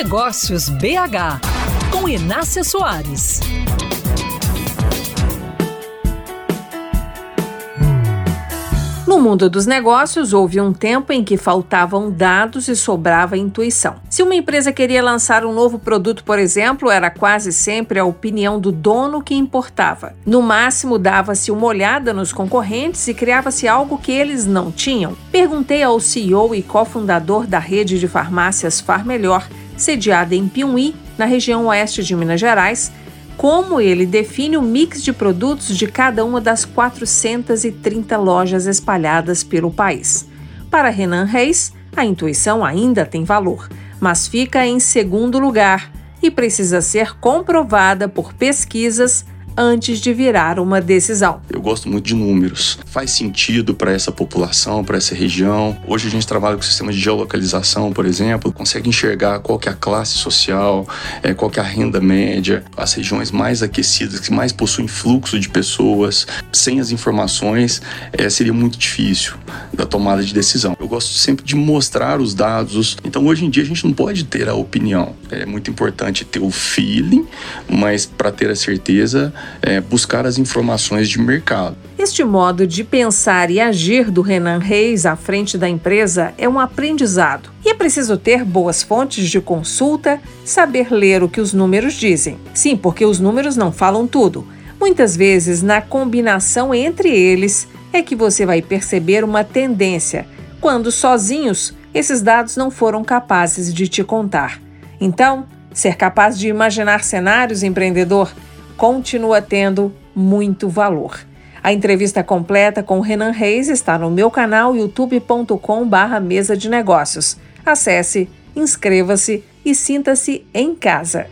Negócios BH, com Inácia Soares. No mundo dos negócios, houve um tempo em que faltavam dados e sobrava intuição. Se uma empresa queria lançar um novo produto, por exemplo, era quase sempre a opinião do dono que importava. No máximo, dava-se uma olhada nos concorrentes e criava-se algo que eles não tinham. Perguntei ao CEO e cofundador da rede de farmácias Far Melhor, sediada em Piumhi, na região oeste de Minas Gerais, como ele define o mix de produtos de cada uma das 430 lojas espalhadas pelo país. Para Renan Reis, a intuição ainda tem valor, mas fica em segundo lugar e precisa ser comprovada por pesquisas antes de virar uma decisão. Eu gosto muito de números. Faz sentido para essa população, para essa região. Hoje a gente trabalha com sistema de geolocalização, por exemplo, consegue enxergar qual que é a classe social, é, qual que é a renda média, as regiões mais aquecidas, que mais possuem fluxo de pessoas. Sem as informações, é, seria muito difícil da tomada de decisão. Eu gosto sempre de mostrar os dados. Então, hoje em dia, a gente não pode ter a opinião. É muito importante ter o feeling, mas para ter a certeza, é, buscar as informações de mercado. Este modo de pensar e agir do Renan Reis à frente da empresa é um aprendizado. E é preciso ter boas fontes de consulta, saber ler o que os números dizem. Sim, porque os números não falam tudo. Muitas vezes, na combinação entre eles, é que você vai perceber uma tendência, quando sozinhos esses dados não foram capazes de te contar. Então, ser capaz de imaginar cenários empreendedor continua tendo muito valor. A entrevista completa com Renan Reis está no meu canal youtube.com/barra mesa de negócios. Acesse, inscreva-se e sinta-se em casa.